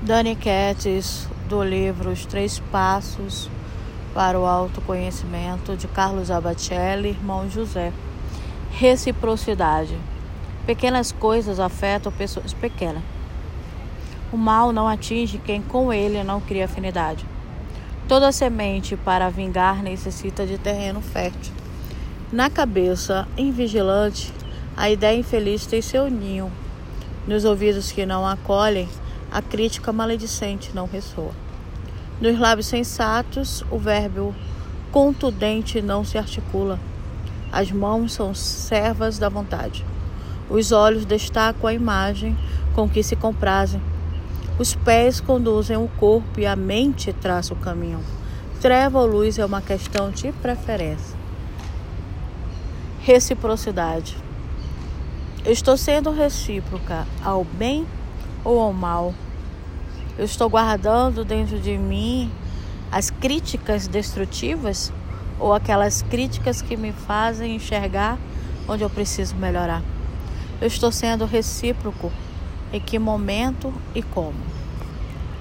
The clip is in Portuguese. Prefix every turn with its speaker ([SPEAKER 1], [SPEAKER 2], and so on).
[SPEAKER 1] Dani Kettis, do livro Os Três Passos para o Autoconhecimento, de Carlos Abacelli, irmão José. Reciprocidade. Pequenas coisas afetam pessoas pequenas. O mal não atinge quem com ele não cria afinidade. Toda semente para vingar necessita de terreno fértil. Na cabeça invigilante, a ideia infeliz tem seu ninho. Nos ouvidos que não acolhem, a crítica maledicente não ressoa. Nos lábios sensatos, o verbo contundente não se articula. As mãos são servas da vontade. Os olhos destacam a imagem com que se comprazem. Os pés conduzem o corpo e a mente traça o caminho. Treva ou luz é uma questão de preferência. Reciprocidade. Eu estou sendo recíproca ao bem ou ao mal. Eu estou guardando dentro de mim as críticas destrutivas ou aquelas críticas que me fazem enxergar onde eu preciso melhorar. Eu estou sendo recíproco em que momento e como.